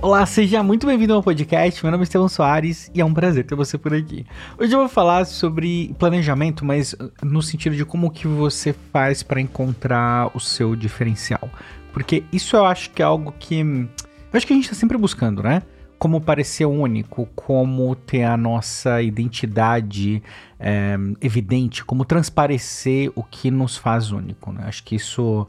Olá, seja muito bem-vindo ao podcast. Meu nome é Estevão Soares e é um prazer ter você por aqui. Hoje eu vou falar sobre planejamento, mas no sentido de como que você faz para encontrar o seu diferencial. Porque isso eu acho que é algo que eu acho que a gente está sempre buscando, né? Como parecer único, como ter a nossa identidade é, evidente, como transparecer o que nos faz único, né? Acho que isso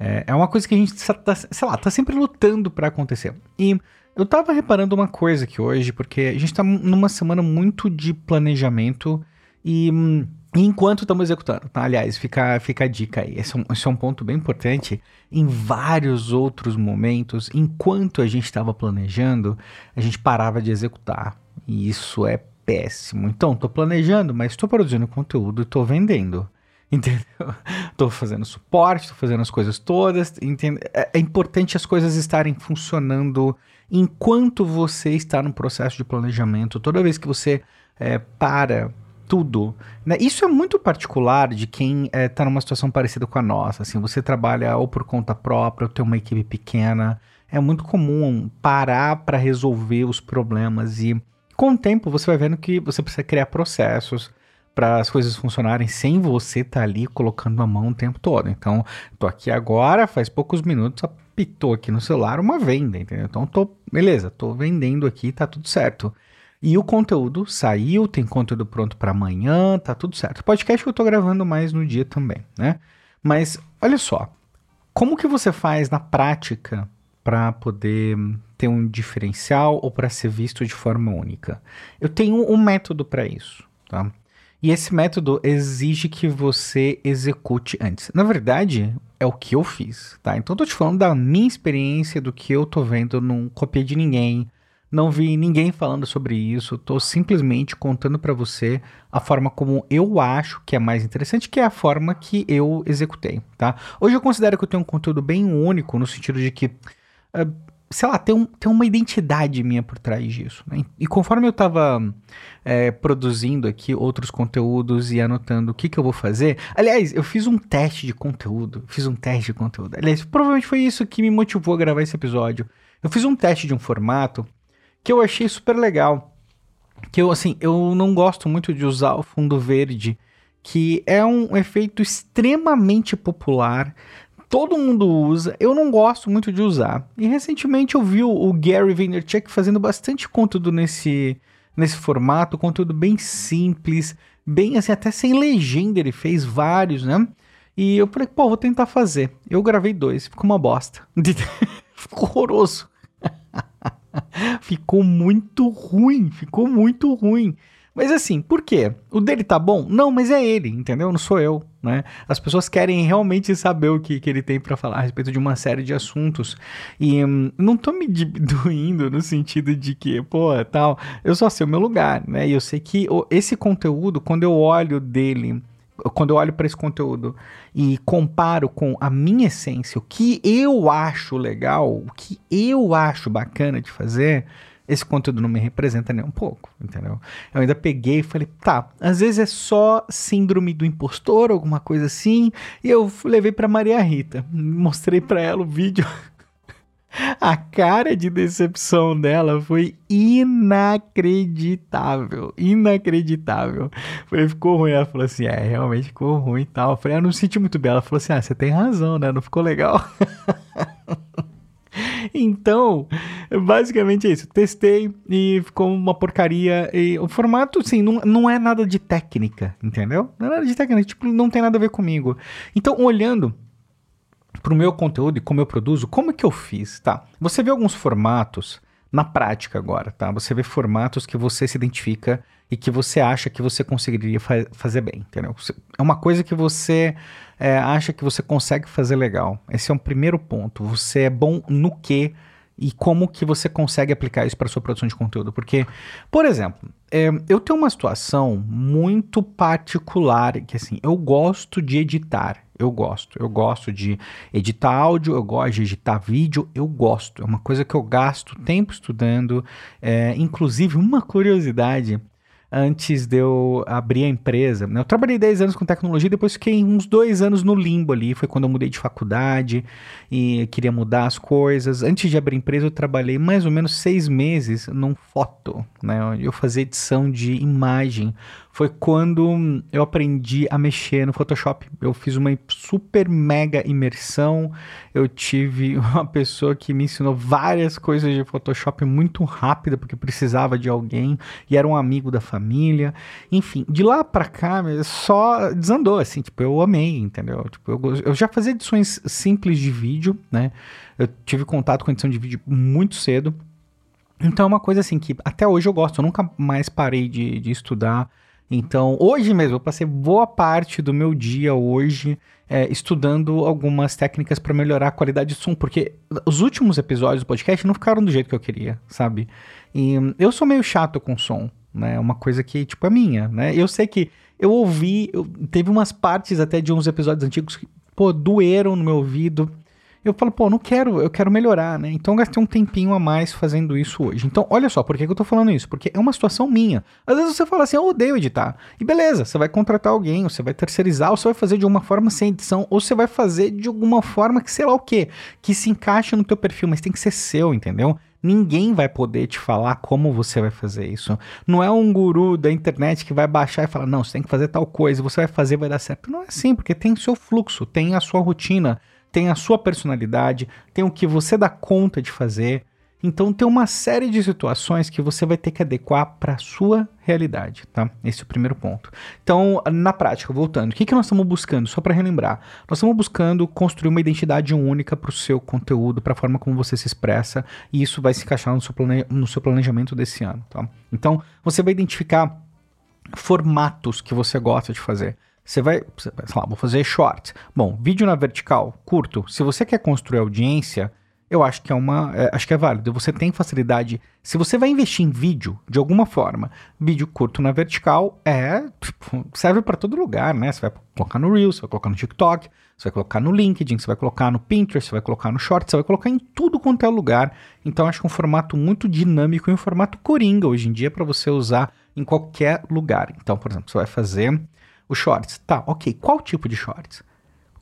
é, é uma coisa que a gente tá, sei lá, tá sempre lutando para acontecer. E eu tava reparando uma coisa aqui hoje, porque a gente tá numa semana muito de planejamento e, hum, enquanto estamos executando, tá? Aliás, fica, fica a dica aí. Esse é, um, esse é um ponto bem importante. Em vários outros momentos, enquanto a gente estava planejando, a gente parava de executar. E isso é péssimo. Então, tô planejando, mas estou produzindo conteúdo e tô vendendo. Entendeu? Tô fazendo suporte, tô fazendo as coisas todas. Entende? É, é importante as coisas estarem funcionando enquanto você está no processo de planejamento. Toda vez que você é, para tudo. Né? Isso é muito particular de quem está é, numa situação parecida com a nossa. Assim, você trabalha ou por conta própria, ou tem uma equipe pequena. É muito comum parar para resolver os problemas e com o tempo você vai vendo que você precisa criar processos, para as coisas funcionarem sem você estar tá ali colocando a mão o tempo todo. Então, tô aqui agora, faz poucos minutos, apitou aqui no celular uma venda, entendeu? Então, tô, beleza, tô vendendo aqui, tá tudo certo. E o conteúdo saiu, tem conteúdo pronto para amanhã, tá tudo certo. Podcast que eu tô gravando mais no dia também, né? Mas olha só, como que você faz na prática para poder ter um diferencial ou para ser visto de forma única? Eu tenho um método para isso, tá? E esse método exige que você execute antes. Na verdade, é o que eu fiz, tá? Então eu tô te falando da minha experiência, do que eu tô vendo, não copiei de ninguém, não vi ninguém falando sobre isso, tô simplesmente contando para você a forma como eu acho que é mais interessante, que é a forma que eu executei, tá? Hoje eu considero que eu tenho um conteúdo bem único, no sentido de que uh, sei lá, tem, um, tem uma identidade minha por trás disso. Né? E conforme eu estava é, produzindo aqui outros conteúdos e anotando o que, que eu vou fazer. Aliás, eu fiz um teste de conteúdo. Fiz um teste de conteúdo. Aliás, provavelmente foi isso que me motivou a gravar esse episódio. Eu fiz um teste de um formato que eu achei super legal. Que eu, assim, eu não gosto muito de usar o fundo verde, que é um efeito extremamente popular todo mundo usa, eu não gosto muito de usar. E recentemente eu vi o, Gary Vaynerchuk fazendo bastante conteúdo nesse, nesse formato, conteúdo bem simples, bem assim, até sem legenda ele fez vários, né? E eu falei, pô, vou tentar fazer. Eu gravei dois, ficou uma bosta. ficou horroroso. ficou muito ruim, ficou muito ruim. Mas assim, por quê? O dele tá bom? Não, mas é ele, entendeu? Não sou eu, né? As pessoas querem realmente saber o que, que ele tem para falar a respeito de uma série de assuntos. E hum, não tô me doindo no sentido de que, pô, tal, eu só sei o meu lugar, né? E eu sei que esse conteúdo, quando eu olho dele quando eu olho para esse conteúdo e comparo com a minha essência, o que eu acho legal, o que eu acho bacana de fazer, esse conteúdo não me representa nem um pouco, entendeu? Eu ainda peguei e falei, tá, às vezes é só síndrome do impostor, alguma coisa assim, e eu levei para Maria Rita, mostrei para ela o vídeo. A cara de decepção dela foi inacreditável. Inacreditável. Falei, ficou ruim. Ela falou assim: é, realmente ficou ruim e tal. Eu falei, ah, não senti muito bem. Ela falou assim: ah, você tem razão, né? Não ficou legal. então, basicamente é isso. Testei e ficou uma porcaria. E o formato, sim, não, não é nada de técnica, entendeu? Não é nada de técnica, tipo, não tem nada a ver comigo. Então, olhando para o meu conteúdo e como eu produzo, como é que eu fiz, tá? Você vê alguns formatos na prática agora, tá? Você vê formatos que você se identifica e que você acha que você conseguiria fa fazer bem, entendeu? É uma coisa que você é, acha que você consegue fazer legal. Esse é um primeiro ponto. Você é bom no que e como que você consegue aplicar isso para sua produção de conteúdo. Porque, por exemplo, é, eu tenho uma situação muito particular que assim, eu gosto de editar. Eu gosto. Eu gosto de editar áudio, eu gosto de editar vídeo, eu gosto. É uma coisa que eu gasto tempo estudando. É, inclusive, uma curiosidade antes de eu abrir a empresa. Eu trabalhei 10 anos com tecnologia, depois fiquei uns dois anos no limbo ali. Foi quando eu mudei de faculdade e queria mudar as coisas. Antes de abrir a empresa, eu trabalhei mais ou menos seis meses num foto. Né? Eu fazia edição de imagem foi quando eu aprendi a mexer no Photoshop. Eu fiz uma super mega imersão. Eu tive uma pessoa que me ensinou várias coisas de Photoshop muito rápida, porque precisava de alguém e era um amigo da família. Enfim, de lá para cá só desandou, assim, tipo, eu amei, entendeu? Tipo, eu, eu já fazia edições simples de vídeo, né? Eu tive contato com edição de vídeo muito cedo. Então é uma coisa assim que até hoje eu gosto, eu nunca mais parei de, de estudar então, hoje mesmo, eu passei boa parte do meu dia hoje é, estudando algumas técnicas para melhorar a qualidade de som, porque os últimos episódios do podcast não ficaram do jeito que eu queria, sabe? E eu sou meio chato com som, né? É uma coisa que, tipo, é minha, né? Eu sei que eu ouvi, eu, teve umas partes até de uns episódios antigos que, pô, doeram no meu ouvido eu falo, pô, não quero, eu quero melhorar, né? Então eu gastei um tempinho a mais fazendo isso hoje. Então, olha só, por que, que eu tô falando isso? Porque é uma situação minha. Às vezes você fala assim, eu odeio editar. E beleza, você vai contratar alguém, você vai terceirizar, ou você vai fazer de uma forma sem edição, ou você vai fazer de alguma forma que sei lá o quê, que se encaixe no teu perfil, mas tem que ser seu, entendeu? Ninguém vai poder te falar como você vai fazer isso. Não é um guru da internet que vai baixar e falar, não, você tem que fazer tal coisa, você vai fazer, vai dar certo. Não é assim, porque tem o seu fluxo, tem a sua rotina tem a sua personalidade, tem o que você dá conta de fazer. Então tem uma série de situações que você vai ter que adequar para a sua realidade, tá? Esse é o primeiro ponto. Então, na prática, voltando, o que, que nós estamos buscando? Só para relembrar, nós estamos buscando construir uma identidade única para o seu conteúdo, para a forma como você se expressa, e isso vai se encaixar no seu, plane... no seu planejamento desse ano, tá? Então, você vai identificar formatos que você gosta de fazer. Você vai, sei lá, vou fazer short. Bom, vídeo na vertical, curto. Se você quer construir audiência, eu acho que é uma, é, acho que é válido. Você tem facilidade. Se você vai investir em vídeo de alguma forma, vídeo curto na vertical é tipo, serve para todo lugar, né? Você vai colocar no Reels, você vai colocar no TikTok, você vai colocar no LinkedIn, você vai colocar no Pinterest, você vai colocar no Short, você vai colocar em tudo quanto é lugar. Então acho que é um formato muito dinâmico e um formato coringa hoje em dia para você usar em qualquer lugar. Então, por exemplo, você vai fazer os shorts. Tá, ok. Qual tipo de shorts?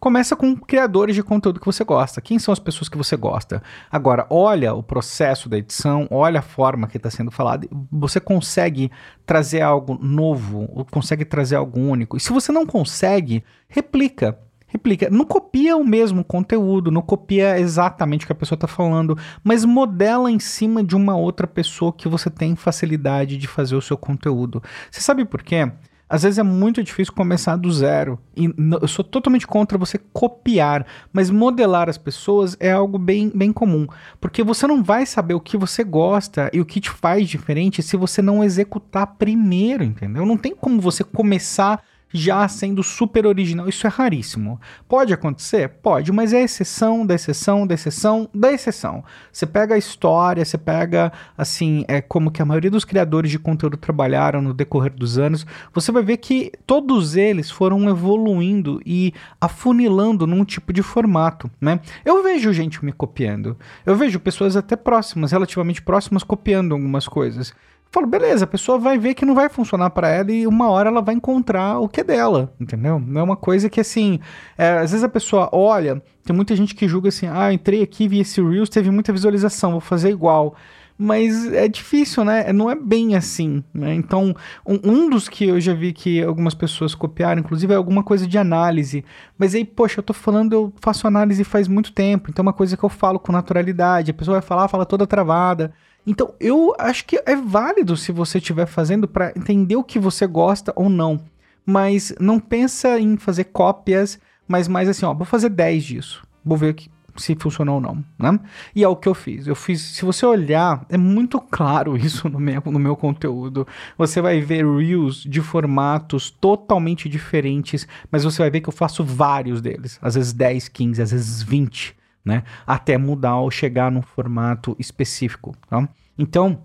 Começa com criadores de conteúdo que você gosta. Quem são as pessoas que você gosta? Agora, olha o processo da edição, olha a forma que está sendo falado. Você consegue trazer algo novo, consegue trazer algo único. E se você não consegue, replica. Replica. Não copia o mesmo conteúdo, não copia exatamente o que a pessoa está falando, mas modela em cima de uma outra pessoa que você tem facilidade de fazer o seu conteúdo. Você sabe por quê? Às vezes é muito difícil começar do zero. E eu sou totalmente contra você copiar, mas modelar as pessoas é algo bem, bem comum. Porque você não vai saber o que você gosta e o que te faz diferente se você não executar primeiro, entendeu? Não tem como você começar já sendo super original. Isso é raríssimo. Pode acontecer? Pode, mas é exceção da exceção da exceção da exceção. Você pega a história, você pega, assim, é como que a maioria dos criadores de conteúdo trabalharam no decorrer dos anos, você vai ver que todos eles foram evoluindo e afunilando num tipo de formato, né? Eu vejo gente me copiando. Eu vejo pessoas até próximas, relativamente próximas, copiando algumas coisas falo, beleza, a pessoa vai ver que não vai funcionar para ela e uma hora ela vai encontrar o que é dela, entendeu? Não é uma coisa que assim, é, às vezes a pessoa olha, tem muita gente que julga assim, ah, entrei aqui, vi esse Reels, teve muita visualização, vou fazer igual. Mas é difícil, né? Não é bem assim, né? Então, um, um dos que eu já vi que algumas pessoas copiaram, inclusive, é alguma coisa de análise. Mas aí, poxa, eu tô falando, eu faço análise faz muito tempo, então é uma coisa que eu falo com naturalidade. A pessoa vai falar, fala toda travada. Então, eu acho que é válido se você estiver fazendo para entender o que você gosta ou não. Mas não pensa em fazer cópias, mas mais assim, ó, vou fazer 10 disso. Vou ver se funcionou ou não, né? E é o que eu fiz. Eu fiz, se você olhar, é muito claro isso no meu, no meu conteúdo. Você vai ver reels de formatos totalmente diferentes, mas você vai ver que eu faço vários deles, às vezes 10, 15, às vezes 20 né? Até mudar ou chegar num formato específico, tá? Então,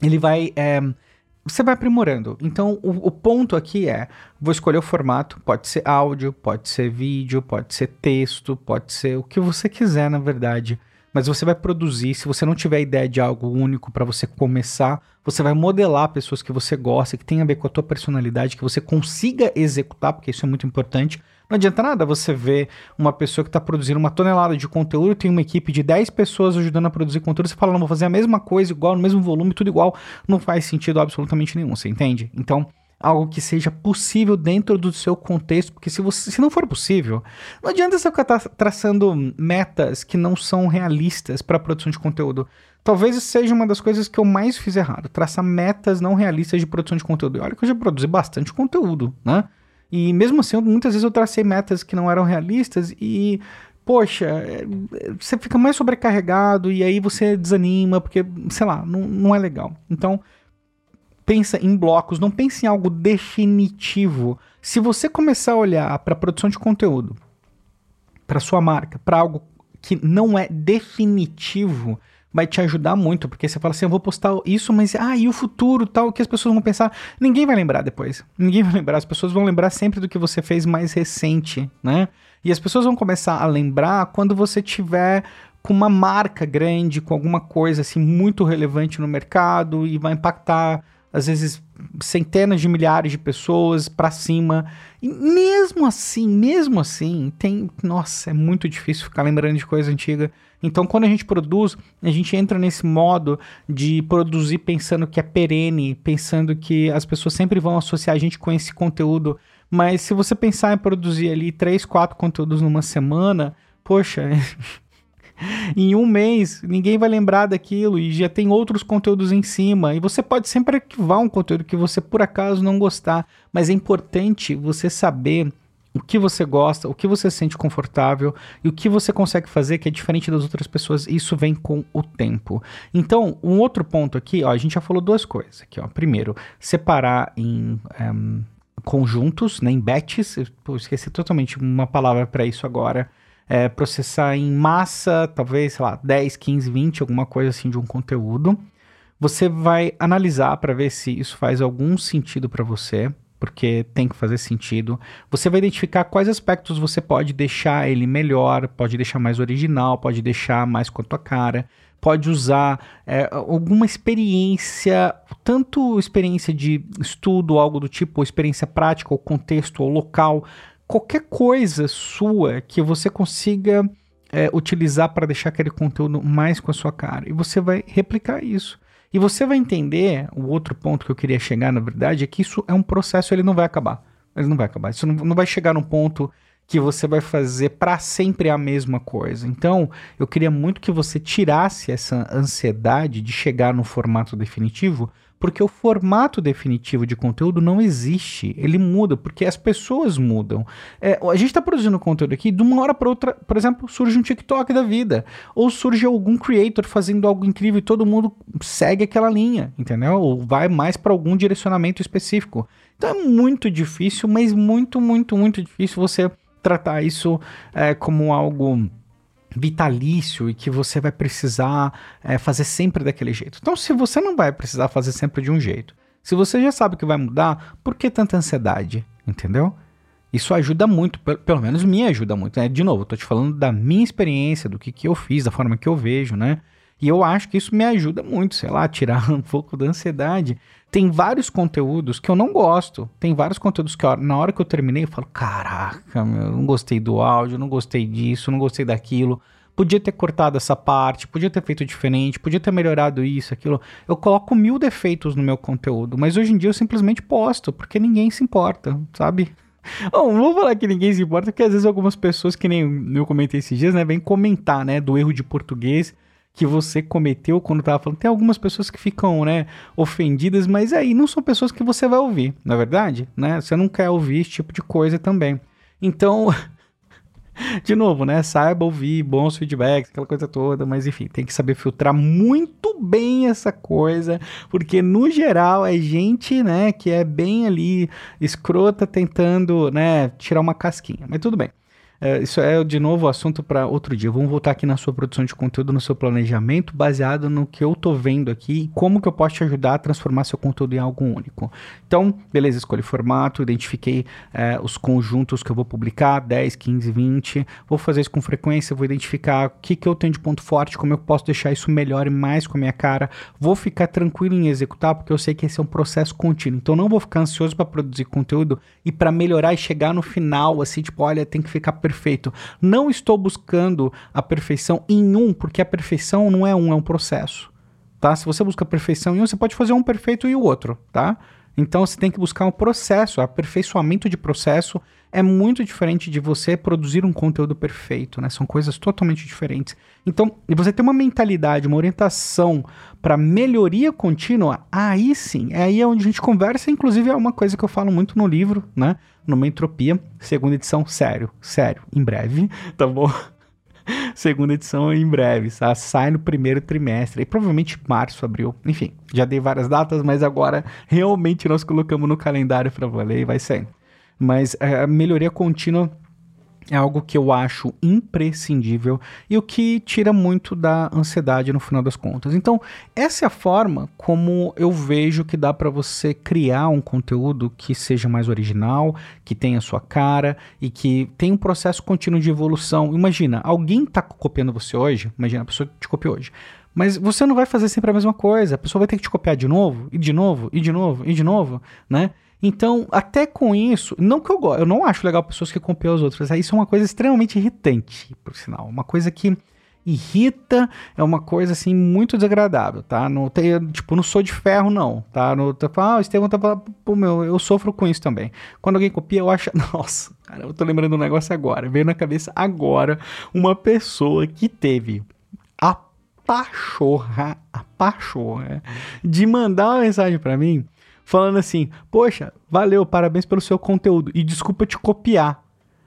ele vai... É, você vai aprimorando. Então, o, o, ponto aqui é: vou escolher o formato. Pode ser áudio, pode ser vídeo, pode ser texto, pode ser o que você quiser, na verdade. mas você vai produzir. Se você não tiver ideia de algo único para você começar, você vai modelar pessoas que você gosta, que tem a ver com a tua personalidade, que você consiga executar, porque isso é muito importante. Não adianta nada você ver uma pessoa que está produzindo uma tonelada de conteúdo, tem uma equipe de 10 pessoas ajudando a produzir conteúdo, você fala, não, vou fazer a mesma coisa, igual, no mesmo volume, tudo igual. Não faz sentido absolutamente nenhum, você entende? Então, algo que seja possível dentro do seu contexto, porque se, você, se não for possível, não adianta você ficar traçando metas que não são realistas para a produção de conteúdo. Talvez seja uma das coisas que eu mais fiz errado, traçar metas não realistas de produção de conteúdo. E olha que eu já produzi bastante conteúdo, né? E mesmo assim, muitas vezes eu tracei metas que não eram realistas e poxa, é, você fica mais sobrecarregado e aí você desanima, porque, sei lá, não, não é legal. Então, pensa em blocos, não pense em algo definitivo. Se você começar a olhar para a produção de conteúdo, para sua marca, para algo que não é definitivo, vai te ajudar muito, porque você fala assim, eu vou postar isso, mas ah, e o futuro, tal, o que as pessoas vão pensar? Ninguém vai lembrar depois. Ninguém vai lembrar, as pessoas vão lembrar sempre do que você fez mais recente, né? E as pessoas vão começar a lembrar quando você tiver com uma marca grande, com alguma coisa assim muito relevante no mercado e vai impactar às vezes centenas de milhares de pessoas para cima. E mesmo assim, mesmo assim, tem, nossa, é muito difícil ficar lembrando de coisa antiga. Então, quando a gente produz, a gente entra nesse modo de produzir pensando que é perene, pensando que as pessoas sempre vão associar a gente com esse conteúdo. Mas se você pensar em produzir ali três, quatro conteúdos numa semana, poxa, em um mês, ninguém vai lembrar daquilo e já tem outros conteúdos em cima. E você pode sempre arquivar um conteúdo que você por acaso não gostar, mas é importante você saber o que você gosta, o que você se sente confortável e o que você consegue fazer que é diferente das outras pessoas. Isso vem com o tempo. Então, um outro ponto aqui, ó, a gente já falou duas coisas aqui, ó. Primeiro, separar em um, eh, conjuntos, né, em batches. Eu esqueci totalmente uma palavra para isso agora é, processar em massa, talvez, sei lá, 10, 15, 20, alguma coisa assim de um conteúdo. Você vai analisar para ver se isso faz algum sentido para você, porque tem que fazer sentido. Você vai identificar quais aspectos você pode deixar ele melhor, pode deixar mais original, pode deixar mais com a tua cara, pode usar é, alguma experiência, tanto experiência de estudo, algo do tipo, ou experiência prática, ou contexto, ou local, qualquer coisa sua que você consiga é, utilizar para deixar aquele conteúdo mais com a sua cara. E você vai replicar isso. E você vai entender, o outro ponto que eu queria chegar, na verdade, é que isso é um processo, ele não vai acabar. Ele não vai acabar. Isso não, não vai chegar num ponto que você vai fazer para sempre a mesma coisa. Então, eu queria muito que você tirasse essa ansiedade de chegar no formato definitivo, porque o formato definitivo de conteúdo não existe. Ele muda, porque as pessoas mudam. É, a gente está produzindo conteúdo aqui, de uma hora para outra, por exemplo, surge um TikTok da vida. Ou surge algum creator fazendo algo incrível e todo mundo segue aquela linha, entendeu? Ou vai mais para algum direcionamento específico. Então é muito difícil, mas muito, muito, muito difícil você tratar isso é, como algo vitalício e que você vai precisar é, fazer sempre daquele jeito. Então, se você não vai precisar fazer sempre de um jeito, se você já sabe que vai mudar, por que tanta ansiedade? Entendeu? Isso ajuda muito, pelo menos me ajuda muito. Né? De novo, tô te falando da minha experiência, do que, que eu fiz, da forma que eu vejo, né? E eu acho que isso me ajuda muito, sei lá, tirar um pouco da ansiedade. Tem vários conteúdos que eu não gosto. Tem vários conteúdos que na hora que eu terminei eu falo: caraca, meu, não gostei do áudio, não gostei disso, não gostei daquilo. Podia ter cortado essa parte, podia ter feito diferente, podia ter melhorado isso, aquilo. Eu coloco mil defeitos no meu conteúdo, mas hoje em dia eu simplesmente posto, porque ninguém se importa, sabe? Bom, não vou falar que ninguém se importa, porque às vezes algumas pessoas, que nem eu comentei esses dias, né, vêm comentar, né, do erro de português que você cometeu quando tava falando. Tem algumas pessoas que ficam, né, ofendidas, mas aí não são pessoas que você vai ouvir, na é verdade, né? Você não quer ouvir esse tipo de coisa também. Então, de novo, né? Saiba ouvir bons feedbacks, aquela coisa toda, mas enfim, tem que saber filtrar muito bem essa coisa, porque no geral é gente, né, que é bem ali escrota tentando, né, tirar uma casquinha. Mas tudo bem. É, isso é de novo assunto para outro dia. Vamos voltar aqui na sua produção de conteúdo, no seu planejamento, baseado no que eu tô vendo aqui e como que eu posso te ajudar a transformar seu conteúdo em algo único. Então, beleza, escolhi formato, identifiquei é, os conjuntos que eu vou publicar, 10, 15, 20. Vou fazer isso com frequência, vou identificar o que, que eu tenho de ponto forte, como eu posso deixar isso melhor e mais com a minha cara. Vou ficar tranquilo em executar, porque eu sei que esse é um processo contínuo. Então, não vou ficar ansioso para produzir conteúdo e para melhorar e chegar no final, assim, tipo, olha, tem que ficar perfeito perfeito. Não estou buscando a perfeição em um, porque a perfeição não é um, é um processo. Tá? Se você busca perfeição em um, você pode fazer um perfeito e o outro, tá? Então você tem que buscar um processo, aperfeiçoamento de processo é muito diferente de você produzir um conteúdo perfeito, né? São coisas totalmente diferentes. Então, e você ter uma mentalidade, uma orientação para melhoria contínua, aí sim, é aí onde a gente conversa, inclusive é uma coisa que eu falo muito no livro, né? Numa Entropia, segunda edição, sério, sério, em breve, tá bom? segunda edição em breve, tá? Sai no primeiro trimestre, e provavelmente março, abril, enfim, já dei várias datas, mas agora realmente nós colocamos no calendário para valer e vai sair. Mas é, a melhoria contínua é algo que eu acho imprescindível e o que tira muito da ansiedade no final das contas. Então, essa é a forma como eu vejo que dá para você criar um conteúdo que seja mais original, que tenha sua cara e que tenha um processo contínuo de evolução. Imagina, alguém está copiando você hoje, imagina a pessoa que te copiou hoje. Mas você não vai fazer sempre a mesma coisa. A pessoa vai ter que te copiar de novo, e de novo, e de novo, e de novo, né? Então, até com isso, não que eu gosto, eu não acho legal pessoas que copiam os outros, isso é uma coisa extremamente irritante, por sinal, uma coisa que irrita, é uma coisa assim muito desagradável, tá? Não tem, tipo, não sou de ferro não, tá? No, tá ah, o Estevão tá pô, meu, eu sofro com isso também. Quando alguém copia, eu acho, nossa, cara, eu tô lembrando um negócio agora, veio na cabeça agora uma pessoa que teve a pachorra, a pachorra de mandar uma mensagem para mim falando assim: Poxa, valeu, parabéns pelo seu conteúdo e desculpa te copiar.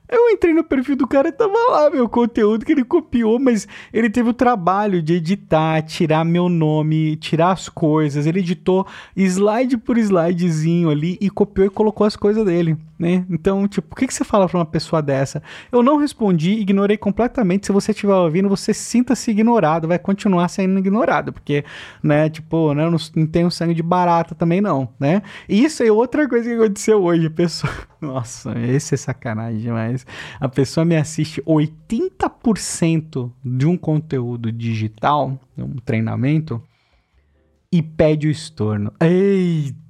Eu entrei no perfil do cara e tava lá meu conteúdo que ele copiou, mas ele teve o trabalho de editar, tirar meu nome, tirar as coisas. Ele editou slide por slidezinho ali e copiou e colocou as coisas dele né? Então, tipo, o que, que você fala para uma pessoa dessa? Eu não respondi, ignorei completamente. Se você estiver ouvindo, você sinta-se ignorado, vai continuar sendo ignorado, porque, né, tipo, né, eu não, não tenho sangue de barata também não, né? E isso é outra coisa que aconteceu hoje, a pessoa... Nossa, esse é sacanagem demais. A pessoa me assiste 80% de um conteúdo digital, um treinamento, e pede o estorno. Eita!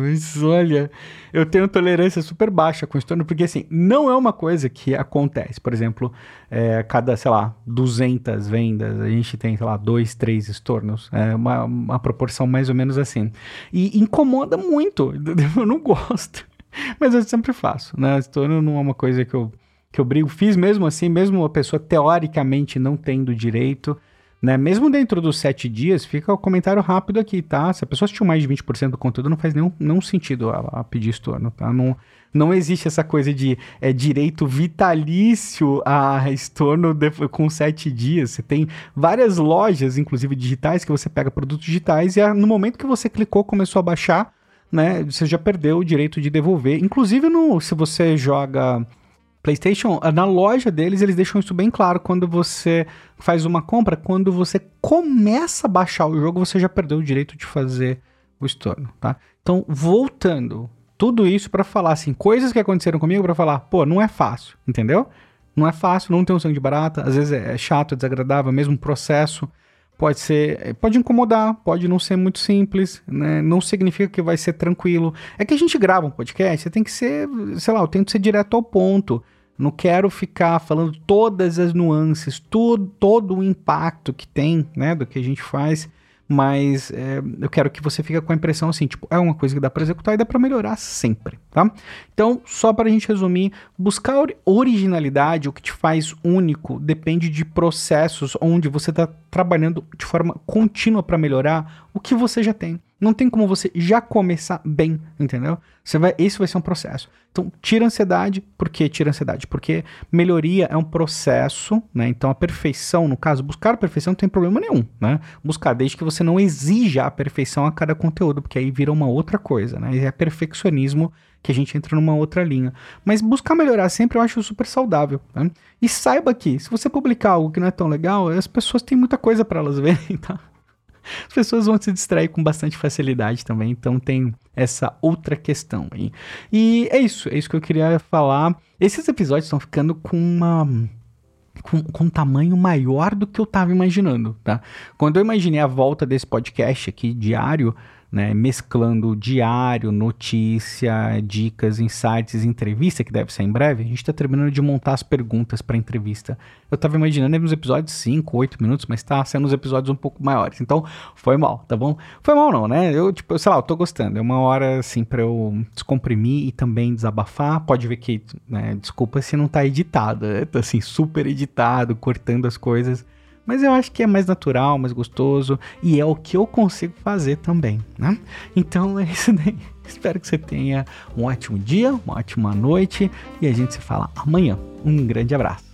Mas olha, eu tenho tolerância super baixa com estorno, porque assim, não é uma coisa que acontece. Por exemplo, é, cada, sei lá, 200 vendas, a gente tem, sei lá, dois, três estornos. É uma, uma proporção mais ou menos assim. E incomoda muito, eu não gosto. Mas eu sempre faço, né? Estorno não é uma coisa que eu, que eu brigo. Fiz mesmo assim, mesmo a pessoa teoricamente não tendo direito né? Mesmo dentro dos sete dias, fica o comentário rápido aqui, tá? Se a pessoa assistiu mais de 20% do conteúdo, não faz nenhum, nenhum sentido a, a pedir estorno, tá? Não, não existe essa coisa de é, direito vitalício a estorno de, com sete dias. Você tem várias lojas, inclusive digitais, que você pega produtos digitais e no momento que você clicou, começou a baixar, né? Você já perdeu o direito de devolver. Inclusive, no, se você joga PlayStation, na loja deles, eles deixam isso bem claro. Quando você faz uma compra, quando você começa a baixar o jogo, você já perdeu o direito de fazer o estorno, tá? Então, voltando, tudo isso para falar assim, coisas que aconteceram comigo para falar, pô, não é fácil, entendeu? Não é fácil, não tem um sangue de barata, às vezes é chato, é desagradável, mesmo processo pode ser, pode incomodar, pode não ser muito simples, né? Não significa que vai ser tranquilo. É que a gente grava um podcast, você tem que ser, sei lá, eu tento ser direto ao ponto. Não quero ficar falando todas as nuances, tudo, todo o impacto que tem, né, do que a gente faz mas é, eu quero que você fique com a impressão assim, tipo, é uma coisa que dá para executar e dá para melhorar sempre, tá? Então, só para a gente resumir, buscar originalidade, o que te faz único, depende de processos onde você está trabalhando de forma contínua para melhorar o que você já tem. Não tem como você já começar bem, entendeu? Você vai, esse vai ser um processo. Então, tira ansiedade. Por que tira ansiedade? Porque melhoria é um processo, né? Então, a perfeição, no caso, buscar a perfeição não tem problema nenhum, né? Buscar, desde que você não exija a perfeição a cada conteúdo, porque aí vira uma outra coisa, né? É perfeccionismo que a gente entra numa outra linha. Mas buscar melhorar sempre eu acho super saudável. Né? E saiba que, se você publicar algo que não é tão legal, as pessoas têm muita coisa para elas verem, tá? As pessoas vão se distrair com bastante facilidade também, então tem essa outra questão aí. E é isso, é isso que eu queria falar. Esses episódios estão ficando com uma com, com, um tamanho maior do que eu estava imaginando, tá? Quando eu imaginei a volta desse podcast aqui diário, né, mesclando diário, notícia, dicas, insights, entrevista, que deve ser em breve, a gente está terminando de montar as perguntas para entrevista. Eu estava imaginando nos episódios 5, 8 minutos, mas está sendo os episódios um pouco maiores. Então, foi mal, tá bom? Foi mal não, né? Eu, tipo, sei lá, eu tô gostando. É uma hora, assim, para eu descomprimir e também desabafar. Pode ver que, né, desculpa se não tá editado? Tá, assim, super editado, cortando as coisas. Mas eu acho que é mais natural, mais gostoso e é o que eu consigo fazer também, né? Então é isso daí. Espero que você tenha um ótimo dia, uma ótima noite e a gente se fala amanhã. Um grande abraço.